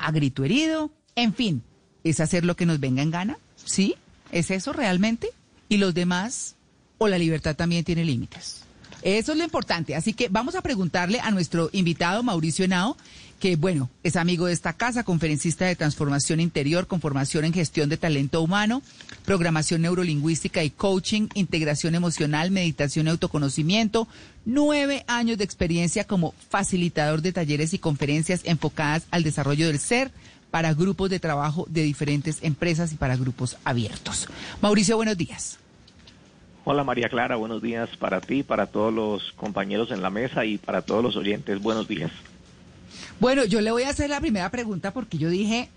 a grito herido, en fin, ¿es hacer lo que nos venga en gana? ¿Sí? ¿Es eso realmente? ¿Y los demás? ¿O la libertad también tiene límites? Eso es lo importante. Así que vamos a preguntarle a nuestro invitado Mauricio Henao, que bueno, es amigo de esta casa, conferencista de transformación interior con formación en gestión de talento humano, programación neurolingüística y coaching, integración emocional, meditación y autoconocimiento, nueve años de experiencia como facilitador de talleres y conferencias enfocadas al desarrollo del ser para grupos de trabajo de diferentes empresas y para grupos abiertos. Mauricio, buenos días. Hola María Clara, buenos días para ti, para todos los compañeros en la mesa y para todos los oyentes. Buenos días. Bueno, yo le voy a hacer la primera pregunta porque yo dije,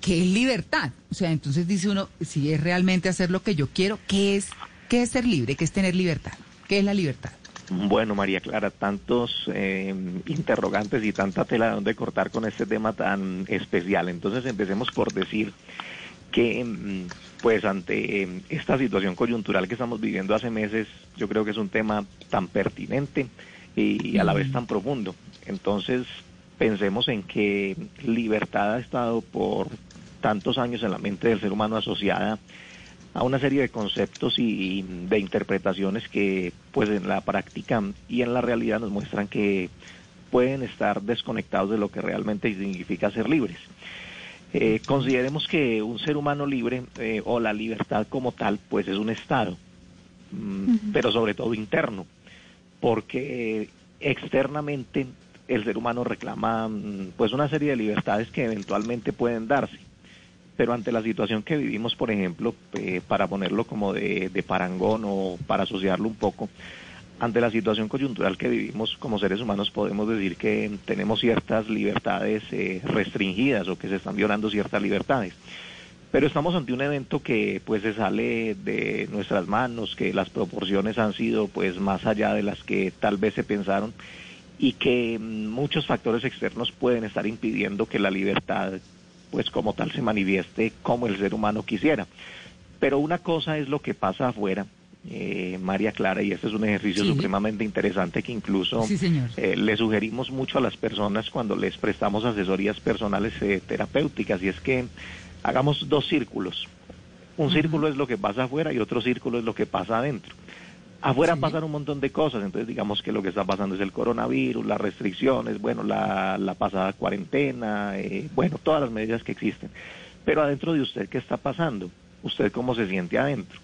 ¿qué es libertad? O sea, entonces dice uno, si es realmente hacer lo que yo quiero, ¿qué es, qué es ser libre? ¿Qué es tener libertad? ¿Qué es la libertad? Bueno, María Clara, tantos eh, interrogantes y tanta tela de donde cortar con este tema tan especial. Entonces empecemos por decir que, mm, pues ante eh, esta situación coyuntural que estamos viviendo hace meses, yo creo que es un tema tan pertinente y a la vez tan profundo. Entonces, pensemos en que libertad ha estado por tantos años en la mente del ser humano asociada a una serie de conceptos y de interpretaciones que pues en la práctica y en la realidad nos muestran que pueden estar desconectados de lo que realmente significa ser libres. Eh, consideremos que un ser humano libre eh, o la libertad como tal pues es un estado, mm, pero sobre todo interno, porque externamente el ser humano reclama mm, pues una serie de libertades que eventualmente pueden darse. Pero ante la situación que vivimos, por ejemplo, eh, para ponerlo como de, parangón o para asociarlo un poco, ante la situación coyuntural que vivimos como seres humanos podemos decir que tenemos ciertas libertades eh, restringidas o que se están violando ciertas libertades. Pero estamos ante un evento que pues se sale de nuestras manos, que las proporciones han sido pues más allá de las que tal vez se pensaron y que muchos factores externos pueden estar impidiendo que la libertad, pues como tal, se manifieste como el ser humano quisiera. Pero una cosa es lo que pasa afuera, eh, María Clara, y este es un ejercicio supremamente interesante que incluso eh, le sugerimos mucho a las personas cuando les prestamos asesorías personales eh, terapéuticas, y es que hagamos dos círculos. Un círculo es lo que pasa afuera y otro círculo es lo que pasa adentro. Afuera pasan un montón de cosas, entonces digamos que lo que está pasando es el coronavirus, las restricciones, bueno, la, la pasada cuarentena, eh, bueno, todas las medidas que existen. Pero adentro de usted, ¿qué está pasando? ¿Usted cómo se siente adentro?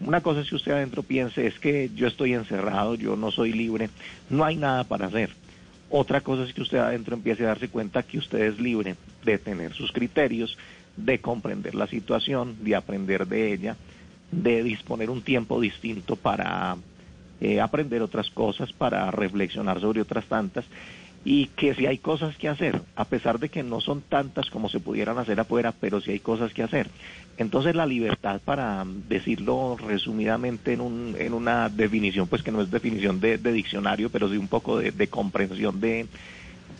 Una cosa es que usted adentro piense, es que yo estoy encerrado, yo no soy libre, no hay nada para hacer. Otra cosa es que usted adentro empiece a darse cuenta que usted es libre de tener sus criterios, de comprender la situación, de aprender de ella de disponer un tiempo distinto para eh, aprender otras cosas, para reflexionar sobre otras tantas y que si hay cosas que hacer, a pesar de que no son tantas como se pudieran hacer afuera, pero si hay cosas que hacer. Entonces la libertad, para decirlo resumidamente en, un, en una definición, pues que no es definición de, diccionario, pero sí un poco de, de comprensión de,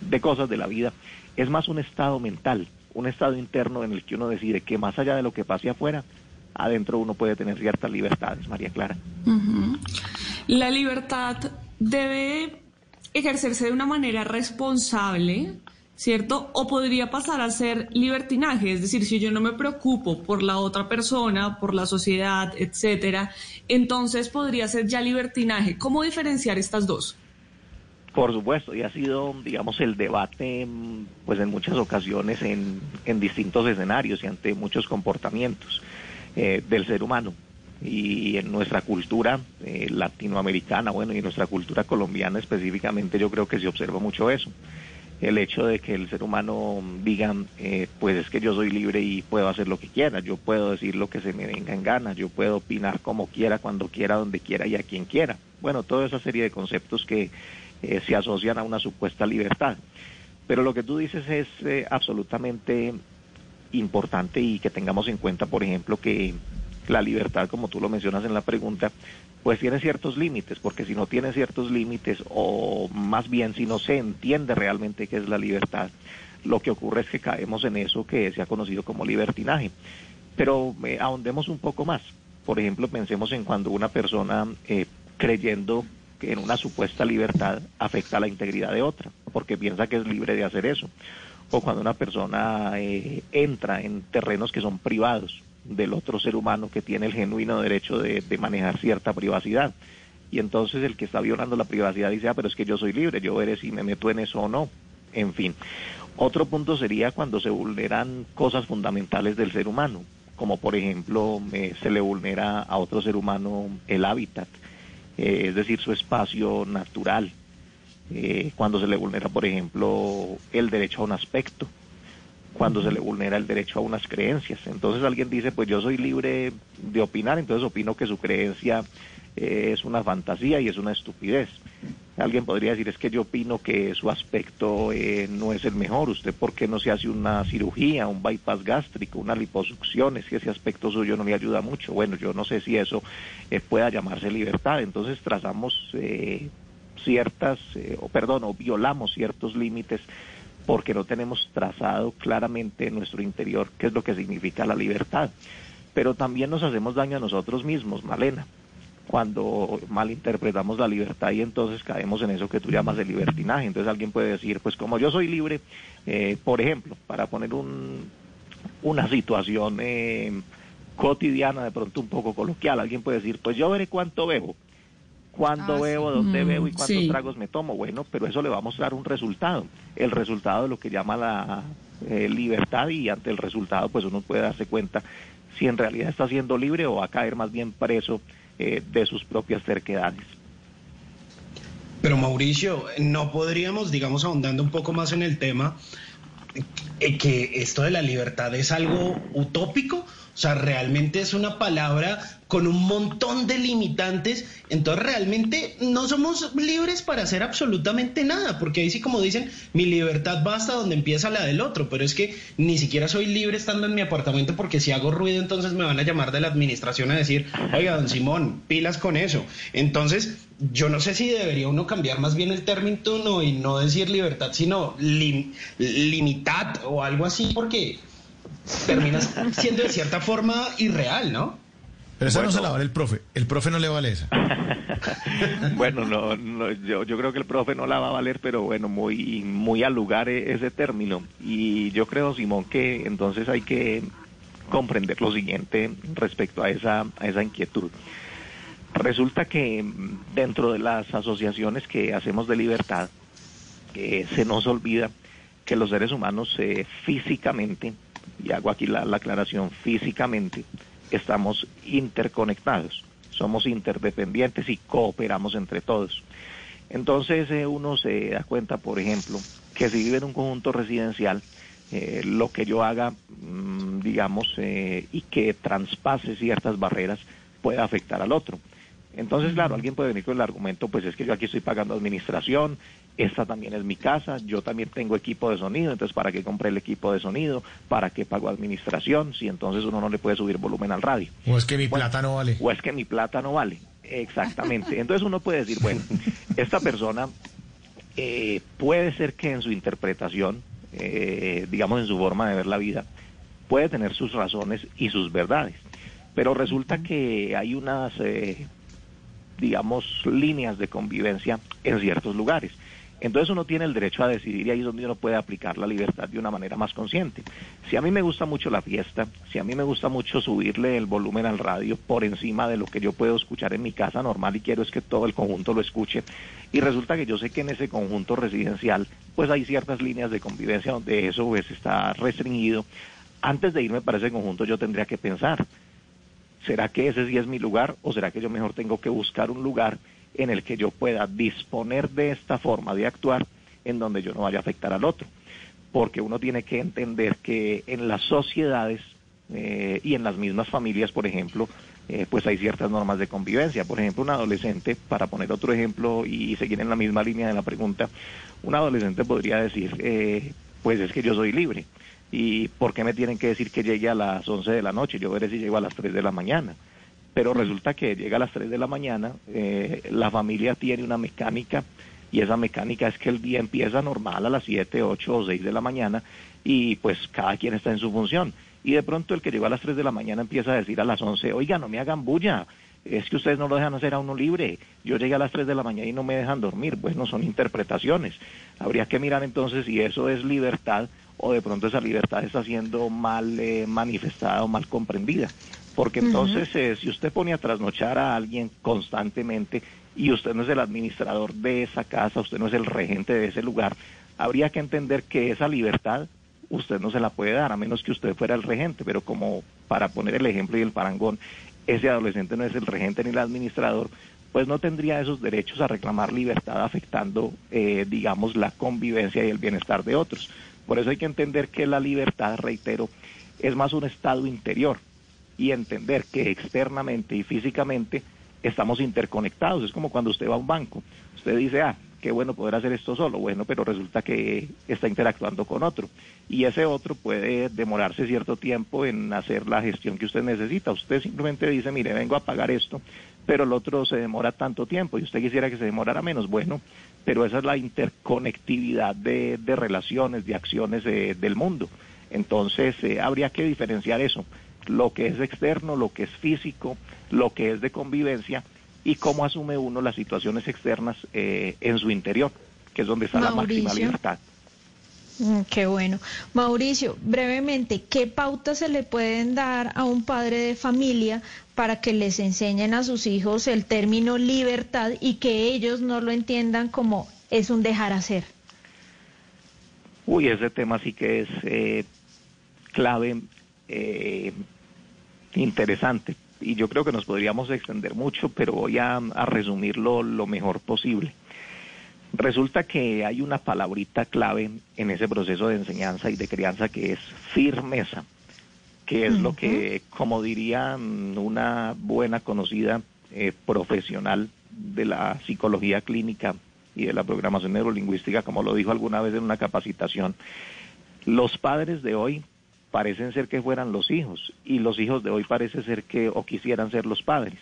de cosas de la vida, es más un estado mental, un estado interno en el que uno decide que más allá de lo que pase afuera, adentro uno puede tener ciertas libertades, María Clara. La libertad debe ejercerse de una manera responsable, ¿cierto? O podría pasar a ser libertinaje, es decir, si yo no me preocupo por la otra persona, por la sociedad, etcétera, entonces podría ser ya libertinaje. ¿Cómo diferenciar estas dos? Por supuesto, y ha sido, digamos, el debate, pues en muchas ocasiones en, en distintos escenarios y ante muchos comportamientos. Eh, del ser humano. Y en nuestra cultura eh, latinoamericana, bueno, y en nuestra cultura colombiana específicamente, yo creo que se observa mucho eso. El hecho de que el ser humano diga, eh, pues es que yo soy libre y puedo hacer lo que quiera, yo puedo decir lo que se me venga en gana, yo puedo opinar como quiera, cuando quiera, donde quiera y a quien quiera. Bueno, toda esa serie de conceptos que eh, se asocian a una supuesta libertad. Pero lo que tú dices es eh, absolutamente importante y que tengamos en cuenta, por ejemplo, que la libertad, como tú lo mencionas en la pregunta, pues tiene ciertos límites, porque si no tiene ciertos límites, o más bien si no se entiende realmente qué es la libertad, lo que ocurre es que caemos en eso que se ha conocido como libertinaje. Pero eh, ahondemos un poco más. Por ejemplo, pensemos en cuando una persona eh, creyendo que en una supuesta libertad afecta la integridad de otra, porque piensa que es libre de hacer eso. O cuando una persona eh, entra en terrenos que son privados del otro ser humano que tiene el genuino derecho de, manejar cierta privacidad. Y entonces el que está violando la privacidad dice, ah, pero es que yo soy libre, yo veré si me meto en eso o no. En fin. Otro punto sería cuando se vulneran cosas fundamentales del ser humano, como por ejemplo eh, se le vulnera a otro ser humano el hábitat, eh, es decir, su espacio natural, eh, cuando se le vulnera, por ejemplo, el derecho a un aspecto, cuando se le vulnera el derecho a unas creencias. Entonces alguien dice, pues yo soy libre de opinar, entonces opino que su creencia eh, es una fantasía y es una estupidez. Alguien podría decir, es que yo opino que su aspecto eh, no es el mejor. ¿Usted por qué no se hace una cirugía, un bypass gástrico, una liposucción? Es que ese aspecto suyo no le ayuda mucho. Bueno, yo no sé si eso eh, pueda llamarse libertad. Entonces trazamos eh, ciertas, eh, o perdón, o violamos ciertos límites porque no tenemos trazado claramente en nuestro interior qué es lo que significa la libertad. Pero también nos hacemos daño a nosotros mismos, Malena cuando malinterpretamos la libertad y entonces caemos en eso que tú llamas de libertinaje. Entonces alguien puede decir, pues como yo soy libre, eh, por ejemplo, para poner un, una situación eh, cotidiana, de pronto un poco coloquial, alguien puede decir, pues yo veré cuánto bebo, cuándo Ah, sí. bebo, dónde Mm, bebo y cuántos sí. tragos me tomo. Bueno, pero eso le va a mostrar un resultado, el resultado de lo que llama la eh, libertad y ante el resultado pues uno puede darse cuenta si en realidad está siendo libre o va a caer más bien preso eh, de sus propias terquedades. Pero Mauricio, ¿no podríamos, digamos, ahondando un poco más en el tema, eh, que esto de la libertad es algo utópico? O sea, realmente es una palabra con un montón de limitantes, entonces realmente no somos libres para hacer absolutamente nada, porque ahí sí como dicen, mi libertad va hasta donde empieza la del otro, pero es que ni siquiera soy libre estando en mi apartamento porque si hago ruido entonces me van a llamar de la administración a decir, oiga, don Simón, pilas con eso. Entonces, yo no sé si debería uno cambiar más bien el término y no decir libertad, sino lim- limitad o algo así, porque termina siendo de cierta forma irreal, ¿no? Pero esa no se la vale el profe. El profe no le vale esa. bueno, no, no, yo, yo creo que el profe no la va a valer, pero bueno, muy, muy al lugar e- ese término. Y yo creo, Simón, que entonces hay que comprender lo siguiente respecto a esa, a esa inquietud. Resulta que dentro de las asociaciones que hacemos de libertad, eh, se nos olvida que los seres humanos eh, físicamente, y hago aquí la, la aclaración, físicamente estamos interconectados, somos interdependientes y cooperamos entre todos. Entonces eh, uno se da cuenta, por ejemplo, que si vive en un conjunto residencial, eh, lo que yo haga, mm, digamos, eh, y que traspase ciertas barreras puede afectar al otro. Entonces, claro, alguien puede venir con el argumento, pues es que yo aquí estoy pagando administración, esta también es mi casa, yo también tengo equipo de sonido, entonces ¿para qué compré el equipo de sonido? ¿Para qué pago administración? Si entonces uno no le puede subir volumen al radio. O es que mi Bueno, plata no vale. O es que mi plata no vale. Exactamente. Entonces uno puede decir, bueno, esta persona eh, puede ser que en su interpretación, eh, digamos en su forma de ver la vida, puede tener sus razones y sus verdades. Pero resulta que hay unas, eh, digamos, líneas de convivencia en ciertos lugares. Entonces uno tiene el derecho a decidir y ahí es donde uno puede aplicar la libertad de una manera más consciente. Si a mí me gusta mucho la fiesta, si a mí me gusta mucho subirle el volumen al radio por encima de lo que yo puedo escuchar en mi casa normal y quiero es que todo el conjunto lo escuche, y resulta que yo sé que en ese conjunto residencial pues hay ciertas líneas de convivencia donde eso pues está restringido, antes de irme para ese conjunto yo tendría que pensar, ¿será que ese sí es mi lugar o será que yo mejor tengo que buscar un lugar en el que yo pueda disponer de esta forma de actuar en donde yo no vaya a afectar al otro? Porque uno tiene que entender que en las sociedades eh, y en las mismas familias, por ejemplo, eh, pues hay ciertas normas de convivencia. Por ejemplo, un adolescente, para poner otro ejemplo y seguir en la misma línea de la pregunta, un adolescente podría decir, eh, pues es que yo soy libre. ¿Y por qué me tienen que decir que llegue a las 11 de la noche? Yo veré si llego a las 3 de la mañana. Pero resulta que llega a las 3 de la mañana, eh, la familia tiene una mecánica y esa mecánica es que el día empieza normal a las 7, 8 o 6 de la mañana y pues cada quien está en su función. Y de pronto el que llegó a las 3 de la mañana empieza a decir a las 11, oiga, no me hagan bulla, es que ustedes no lo dejan hacer a uno libre. Yo llegué a las 3 de la mañana y no me dejan dormir. Bueno, son interpretaciones. Habría que mirar entonces si eso es libertad o de pronto esa libertad está siendo mal eh, manifestada o mal comprendida. Porque entonces, eh, si usted pone a trasnochar a alguien constantemente y usted no es el administrador de esa casa, usted no es el regente de ese lugar, habría que entender que esa libertad usted no se la puede dar, a menos que usted fuera el regente, pero como para poner el ejemplo y el parangón, ese adolescente no es el regente ni el administrador, pues no tendría esos derechos a reclamar libertad afectando, eh, digamos, la convivencia y el bienestar de otros. Por eso hay que entender que la libertad, reitero, es más un estado interior y entender que externamente y físicamente estamos interconectados. Es como cuando usted va a un banco. Usted dice, ah, qué bueno poder hacer esto solo. Bueno, pero resulta que está interactuando con otro. Y ese otro puede demorarse cierto tiempo en hacer la gestión que usted necesita. Usted simplemente dice, mire, vengo a pagar esto, pero el otro se demora tanto tiempo y usted quisiera que se demorara menos. Bueno, pero esa es la interconectividad de, de relaciones, de acciones eh, del mundo. Entonces, eh, habría que diferenciar eso lo que es externo, lo que es físico, lo que es de convivencia y cómo asume uno las situaciones externas eh, en su interior, que es donde está la máxima libertad. Mm, Qué bueno. Mauricio, brevemente, ¿qué pautas se le pueden dar a un padre de familia para que les enseñen a sus hijos el término libertad y que ellos no lo entiendan como es un dejar hacer? Uy, ese tema sí que es eh, clave, eh, interesante. Y yo creo que nos podríamos extender mucho, pero voy a, a resumirlo lo mejor posible. Resulta que hay una palabrita clave en ese proceso de enseñanza y de crianza que es firmeza, que es lo que, como diría una buena conocida eh, profesional de la psicología clínica y de la programación neurolingüística, como lo dijo alguna vez en una capacitación, los padres de hoy parecen ser que fueran los hijos y los hijos de hoy parece ser que o quisieran ser los padres.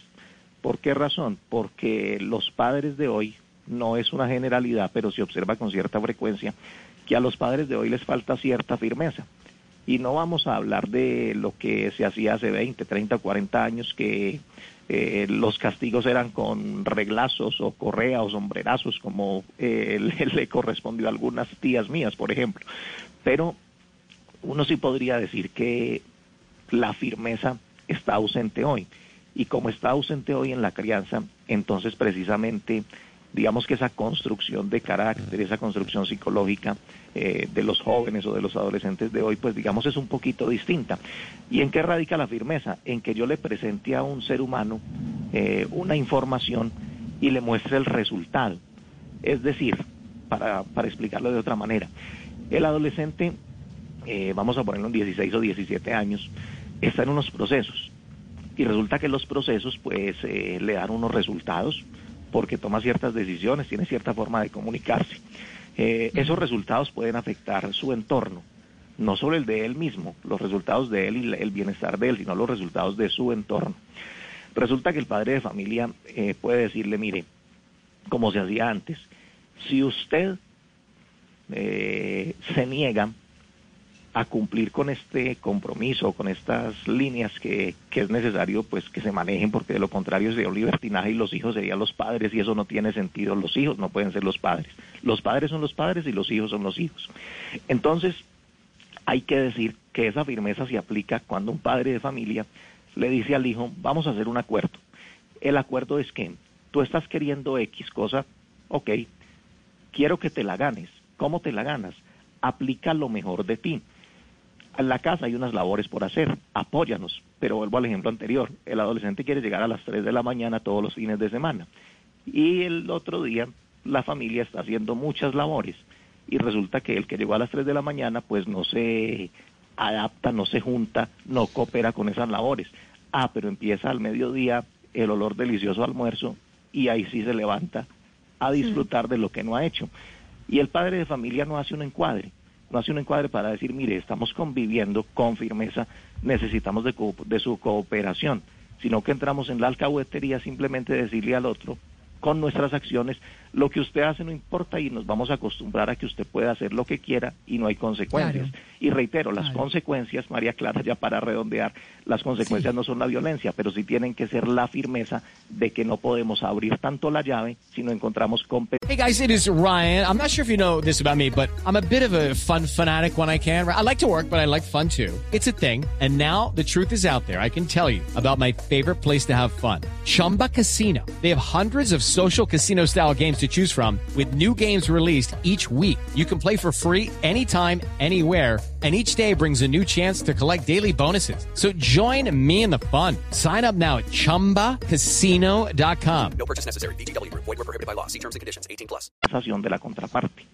¿Por qué razón? Porque los padres de hoy no es una generalidad, pero se observa con cierta frecuencia que a los padres de hoy les falta cierta firmeza. Y no vamos a hablar de lo que se hacía hace 20, 30, 40 años, que eh, los castigos eran con reglazos o correa o sombrerazos, como eh, le, le correspondió a algunas tías mías, por ejemplo. Pero uno sí podría decir que la firmeza está ausente hoy. Y como está ausente hoy en la crianza, entonces precisamente digamos que esa construcción de carácter, esa construcción psicológica eh, de los jóvenes o de los adolescentes de hoy, pues digamos es un poquito distinta. ¿Y en qué radica la firmeza? En que yo le presente a un ser humano eh, una información y le muestre el resultado. Es decir, para, para explicarlo de otra manera, el adolescente, eh, vamos a ponerlo en 16 o 17 años, está en unos procesos. Y resulta que los procesos pues eh, le dan unos resultados, porque toma ciertas decisiones, tiene cierta forma de comunicarse. Eh, esos resultados pueden afectar su entorno, no solo el de él mismo, los resultados de él y el bienestar de él, sino los resultados de su entorno. Resulta que el padre de familia eh, puede decirle, mire, como se hacía antes, si usted eh, se niega a cumplir con este compromiso, con estas líneas que, que, es necesario pues que se manejen, porque de lo contrario sería un libertinaje y los hijos serían los padres y eso no tiene sentido. Los hijos no pueden ser los padres. Los padres son los padres y los hijos son los hijos. Entonces, hay que decir que esa firmeza se aplica cuando un padre de familia le dice al hijo, vamos a hacer un acuerdo. El acuerdo es que tú estás queriendo X cosa, ok, quiero que te la ganes. ¿Cómo te la ganas? Aplica lo mejor de ti en la casa hay unas labores por hacer, apóyanos. Pero vuelvo al ejemplo anterior, el adolescente quiere llegar a las 3 de la mañana todos los fines de semana y el otro día la familia está haciendo muchas labores y resulta que el que llegó a las 3 de la mañana pues no se adapta, no se junta, no coopera con esas labores. Ah, pero empieza al mediodía el olor delicioso al almuerzo y ahí sí se levanta a disfrutar de lo que no ha hecho. Y el padre de familia no hace un encuadre, no hace un encuadre para decir, mire, estamos conviviendo con firmeza, necesitamos de, su cooperación, sino que entramos en la alcahuetería simplemente decirle al otro, con nuestras acciones, lo que usted hace no importa y nos vamos a acostumbrar a que usted pueda hacer lo que quiera y no hay consecuencias. Claro. Y reitero, las Claro. consecuencias, María Clara, ya para redondear, las consecuencias Sí. no son la violencia, pero sí tienen que ser la firmeza de que no podemos abrir tanto la llave si no encontramos competencia. Hey guys, it is Ryan. I'm not sure if you know this about me, but I'm a bit of a fun fanatic when I can. I like to work, but I like fun too. It's a thing. And now the truth is out there. I can tell you about my favorite place to have fun. Chumba Casino. They have hundreds of social casino style games to choose from with new games released each week. You can play for free anytime, anywhere. And each day brings a new chance to collect daily bonuses. So join me in the fun. Sign up now at chumbacasino.com. No purchase necessary. Group. Void were prohibited by law. See terms and conditions. 18 plus. de la contraparte.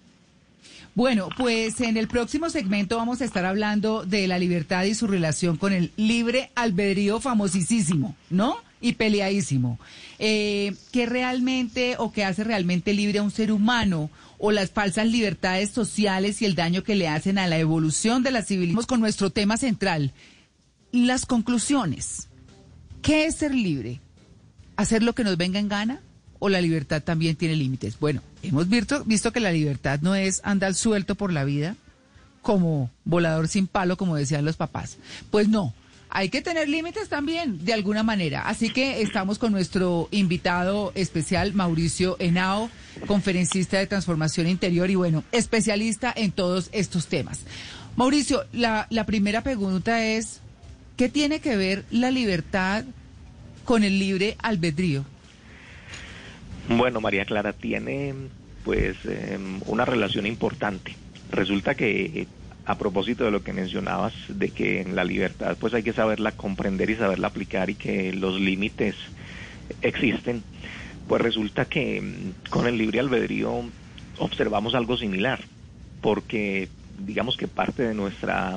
Bueno, pues en el próximo segmento vamos a estar hablando de la libertad y su relación con el libre albedrío famosísimo, ¿no? Y peleadísimo. Eh, ¿Qué realmente o qué hace realmente libre a un ser humano? O las falsas libertades sociales y el daño que le hacen a la evolución de la civilización. Con nuestro tema central, las conclusiones. ¿Qué es ser libre? ¿Hacer lo que nos venga en gana? ¿O la libertad también tiene límites? Bueno, hemos visto, visto que la libertad no es andar suelto por la vida como volador sin palo, como decían los papás. Pues no, hay que tener límites también, de alguna manera. Así que estamos con nuestro invitado especial, Mauricio Henao, conferencista de transformación interior y bueno, especialista en todos estos temas. Mauricio, la, primera pregunta es, ¿qué tiene que ver la libertad con el libre albedrío? Bueno, María Clara tiene pues eh, una relación importante. Resulta que a propósito de lo que mencionabas de que en la libertad pues hay que saberla comprender y saberla aplicar y que los límites existen, pues resulta que mm, con el libre albedrío observamos algo similar, porque digamos que parte de nuestra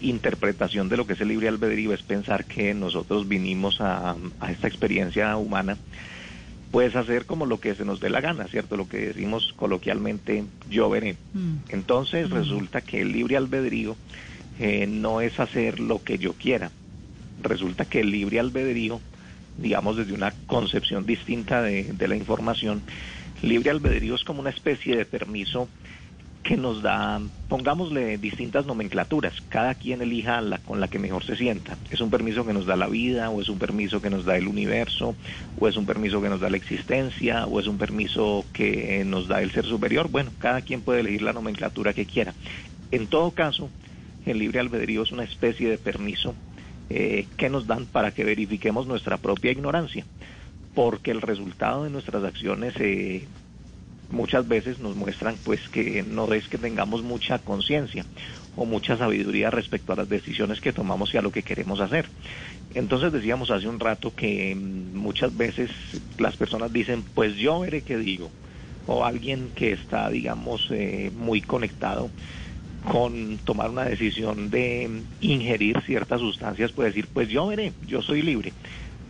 interpretación de lo que es el libre albedrío es pensar que nosotros vinimos a, a esta experiencia humana pues hacer como lo que se nos dé la gana, ¿cierto? Lo que decimos coloquialmente, yo veré. Mm. Entonces resulta que el libre albedrío eh, no es hacer lo que yo quiera. Resulta que el libre albedrío, digamos desde una concepción distinta de, de la información, libre albedrío es como una especie de permiso que nos da, pongámosle distintas nomenclaturas, cada quien elija la con la que mejor se sienta. Es un permiso que nos da la vida, o es un permiso que nos da el universo, o es un permiso que nos da la existencia, o es un permiso que nos da el ser superior. Bueno, cada quien puede elegir la nomenclatura que quiera. En todo caso, el libre albedrío es una especie de permiso eh, que nos dan para que verifiquemos nuestra propia ignorancia, porque el resultado de nuestras acciones eh, muchas veces nos muestran pues que no es que tengamos mucha conciencia o mucha sabiduría respecto a las decisiones que tomamos y a lo que queremos hacer. Entonces decíamos hace un rato que mm, muchas veces las personas dicen pues yo veré qué digo o alguien que está digamos eh, muy conectado con tomar una decisión de mm, ingerir ciertas sustancias puede decir pues yo veré, yo soy libre.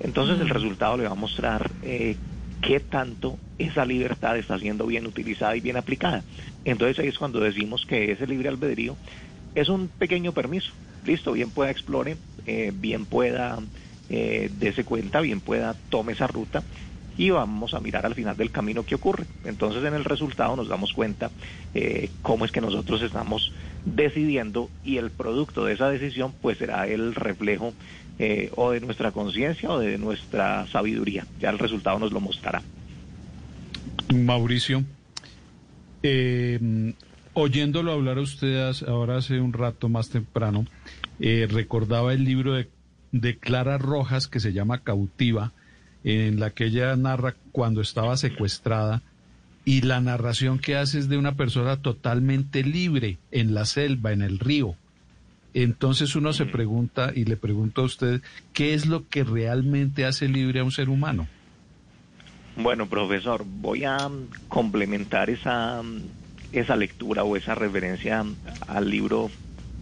Entonces el resultado le va a mostrar eh, qué tanto esa libertad está siendo bien utilizada y bien aplicada. Entonces ahí es cuando decimos que ese libre albedrío es un pequeño permiso. Listo, bien pueda explore, eh, bien pueda eh, dese cuenta, bien pueda tome esa ruta y vamos a mirar al final del camino qué ocurre. Entonces en el resultado nos damos cuenta eh, cómo es que nosotros estamos decidiendo y el producto de esa decisión pues será el reflejo eh, o de nuestra conciencia o de nuestra sabiduría. Ya el resultado nos lo mostrará. Mauricio, eh, oyéndolo hablar a usted ahora hace un rato más temprano, eh, recordaba el libro de, de Clara Rojas que se llama Cautiva, en la que ella narra cuando estaba secuestrada y la narración que hace es de una persona totalmente libre en la selva, en el río. Entonces uno se pregunta y le pregunto a usted, ¿qué es lo que realmente hace libre a un ser humano? Bueno, profesor, voy a complementar esa, esa lectura o esa referencia al libro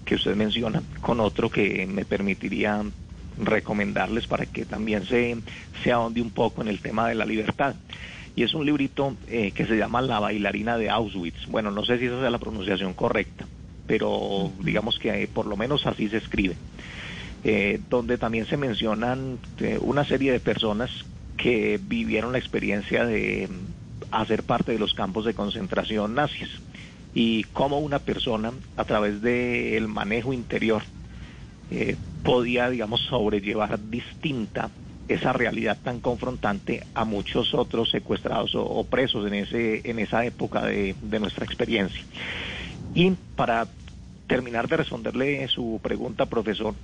que usted menciona con otro que me permitiría recomendarles para que también se, se ahonde un poco en el tema de la libertad. Y es un librito eh, que se llama La bailarina de Auschwitz. Bueno, no sé si esa es la pronunciación correcta, pero digamos que eh, por lo menos así se escribe. Eh, donde también se mencionan eh, una serie de personas que vivieron la experiencia de mm, hacer parte de los campos de concentración nazis y cómo una persona a través del manejo interior eh, podía, digamos, sobrellevar distinta esa realidad tan confrontante a muchos otros secuestrados o, o presos en ese en esa época de, de nuestra experiencia. Y para terminar de responderle su pregunta, profesor,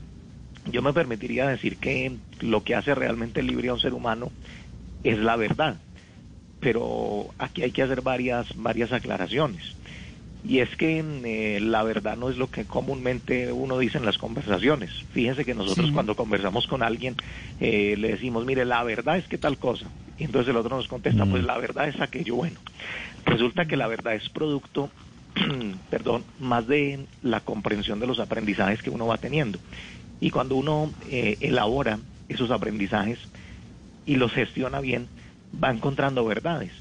yo me permitiría decir que lo que hace realmente libre a un ser humano es la verdad. Pero aquí hay que hacer varias, varias aclaraciones. Y es que eh, la verdad no es lo que comúnmente uno dice en las conversaciones. Fíjense que nosotros Sí. cuando conversamos con alguien eh, le decimos, mire, la verdad es que tal cosa. Y entonces el otro nos contesta, pues la verdad es aquello bueno. Resulta que la verdad es producto, perdón, más de la comprensión de los aprendizajes que uno va teniendo. Y cuando uno eh, elabora esos aprendizajes y los gestiona bien, va encontrando verdades.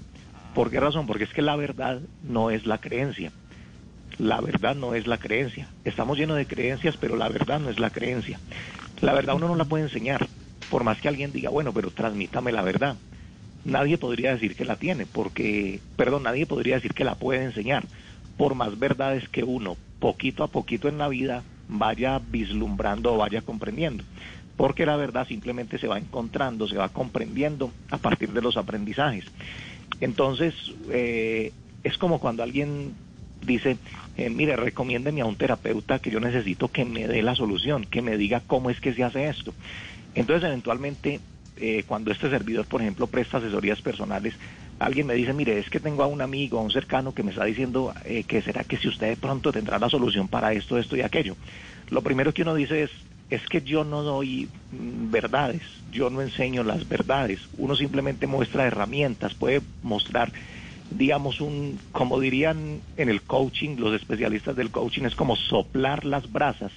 ¿Por qué razón? Porque es que la verdad no es la creencia. La verdad no es la creencia. Estamos llenos de creencias, pero la verdad no es la creencia. La verdad uno no la puede enseñar. Por más que alguien diga, bueno, pero transmítame la verdad. Nadie podría decir que la tiene, porque, perdón, nadie podría decir que la puede enseñar. Por más verdades que uno, poquito a poquito en la vida, vaya vislumbrando o vaya comprendiendo. Porque la verdad simplemente se va encontrando, se va comprendiendo a partir de los aprendizajes. Entonces, eh, es como cuando alguien dice, eh, mire, recomiéndeme a un terapeuta que yo necesito que me dé la solución, que me diga cómo es que se hace esto. Entonces, eventualmente, eh, cuando este servidor, por ejemplo, presta asesorías personales, alguien me dice, mire, es que tengo a un amigo, a un cercano que me está diciendo eh, que será que si usted de pronto tendrá la solución para esto, esto y aquello. Lo primero que uno dice es, es que yo no doy mm, verdades, yo no enseño las verdades, uno simplemente muestra herramientas, puede mostrar digamos, un, como dirían en el coaching, los especialistas del coaching, es como soplar las brasas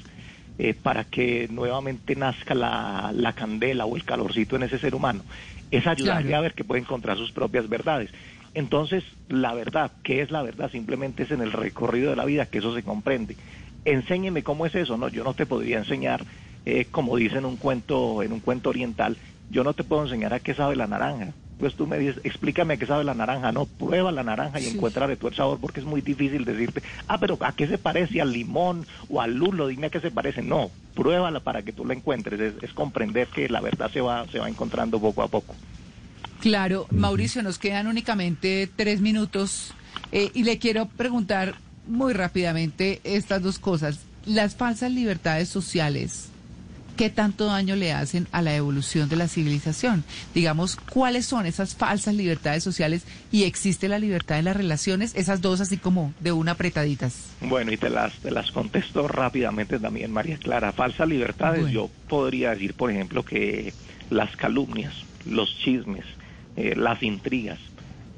eh, para que nuevamente nazca la, la candela o el calorcito en ese ser humano. Es ayudarle Claro. a ver que puede encontrar sus propias verdades. Entonces, la verdad, ¿qué es la verdad? Simplemente es en el recorrido de la vida que eso se comprende. Enséñeme cómo es eso, ¿no? Yo no te podría enseñar, eh, como dice en un cuento, en un cuento oriental, yo no te puedo enseñar a qué sabe la naranja. Pues tú me dices, explícame qué sabe la naranja. No, prueba la naranja y Sí. encuéntrale tú el sabor porque es muy difícil decirte, ah, pero ¿a qué se parece? ¿Al limón o al lulo? Dime a qué se parece. No, pruébala para que tú la encuentres. Es, es comprender que la verdad se va, se va encontrando poco a poco. Claro, Mauricio, nos quedan únicamente tres minutos eh, y le quiero preguntar muy rápidamente estas dos cosas. Las falsas libertades sociales, ¿qué tanto daño le hacen a la evolución de la civilización? Digamos, ¿cuáles son esas falsas libertades sociales y existe la libertad en las relaciones? Esas dos así como de una apretaditas. Bueno, y te las, te las contesto rápidamente también, María Clara. Falsas libertades, Bueno. yo podría decir, por ejemplo, que las calumnias, los chismes, eh, las intrigas,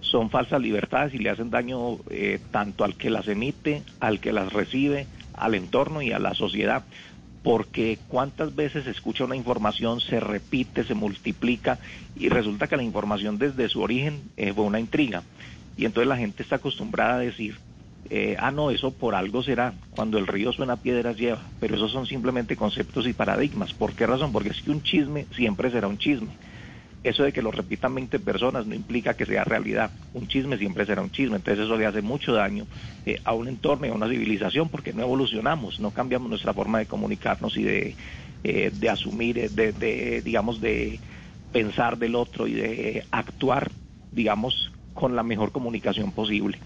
son falsas libertades y le hacen daño eh, tanto al que las emite, al que las recibe, al entorno y a la sociedad. Porque cuántas veces se escucha una información, se repite, se multiplica y resulta que la información desde su origen eh, fue una intriga. Y entonces la gente está acostumbrada a decir, eh, ah, no, eso por algo será. Cuando el río suena, piedras lleva. Pero esos son simplemente conceptos y paradigmas. ¿Por qué razón? Porque es que un chisme siempre será un chisme. Eso de que lo repitan 20 personas no implica que sea realidad. Un chisme siempre será un chisme. Entonces eso le hace mucho daño eh, a un entorno y a una civilización porque no evolucionamos, no cambiamos nuestra forma de comunicarnos y de, eh, de asumir, eh, de, de, digamos, de pensar del otro y de actuar, digamos, con la mejor comunicación posible.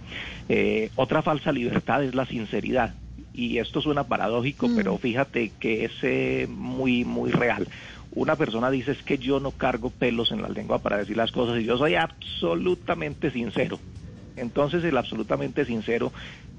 Eh, otra falsa libertad es la sinceridad. Y esto suena paradójico, pero fíjate que es muy, muy real. Una persona dice es que yo no cargo pelos en la lengua para decir las cosas y yo soy absolutamente sincero. Entonces el absolutamente sincero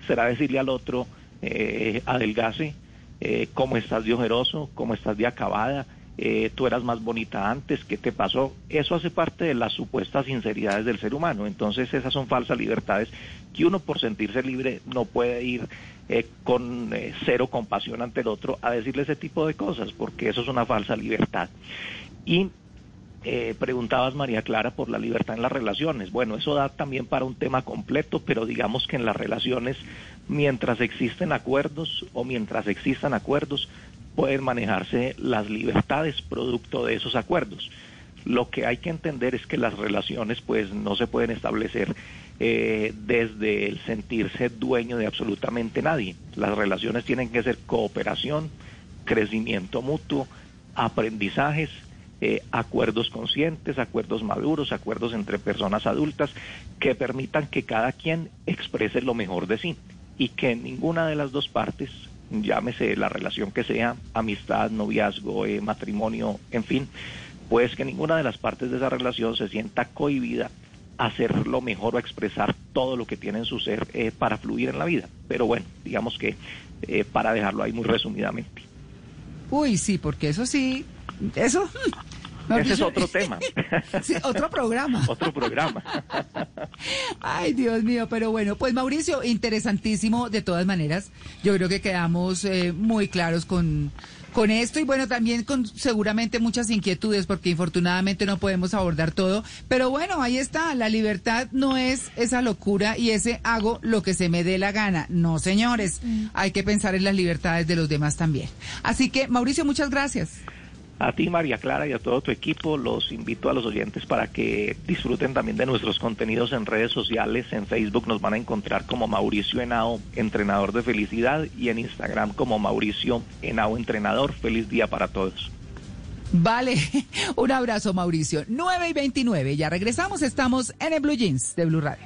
será decirle al otro, eh, adelgace, eh, cómo estás de ojeroso, cómo estás de acabada, eh, tú eras más bonita antes, ¿qué te pasó? Eso hace parte de las supuestas sinceridades del ser humano. Entonces esas son falsas libertades que uno por sentirse libre no puede ir eh, con eh, cero compasión ante el otro a decirle ese tipo de cosas, porque eso es una falsa libertad. Y eh, preguntabas, María Clara, por la libertad en las relaciones. Bueno, eso da también para un tema completo, pero digamos que en las relaciones, mientras existen acuerdos o mientras existan acuerdos, pueden manejarse las libertades producto de esos acuerdos. Lo que hay que entender es que las relaciones pues no se pueden establecer eh, desde el sentirse dueño de absolutamente nadie. Las relaciones tienen que ser cooperación, crecimiento mutuo, aprendizajes, eh, acuerdos conscientes, acuerdos maduros, acuerdos entre personas adultas que permitan que cada quien exprese lo mejor de sí y que ninguna de las dos partes, llámese la relación que sea, amistad, noviazgo, eh, matrimonio, en fin, pues que ninguna de las partes de esa relación se sienta cohibida a hacer lo mejor o a expresar todo lo que tiene en su ser eh, para fluir en la vida. Pero bueno, digamos que eh, para dejarlo ahí muy resumidamente. Uy, sí, porque eso sí, eso... Ese es otro tema. Sí, otro programa. otro programa. Ay, Dios mío, pero bueno, pues Mauricio, interesantísimo de todas maneras. Yo creo que quedamos eh, muy claros con, con esto y bueno, también con seguramente muchas inquietudes porque infortunadamente no podemos abordar todo. Pero bueno, ahí está, la libertad no es esa locura y ese hago lo que se me dé la gana. No, señores, hay que pensar en las libertades de los demás también. Así que, Mauricio, muchas gracias. A ti, María Clara, y a todo tu equipo, los invito a los oyentes para que disfruten también de nuestros contenidos en redes sociales. En Facebook nos van a encontrar como Mauricio Henao, entrenador de felicidad, y en Instagram como Mauricio Henao, entrenador. Feliz día para todos. Vale, un abrazo, Mauricio. 9 y 29, ya regresamos, estamos en el Blue Jeans de Blue Radio.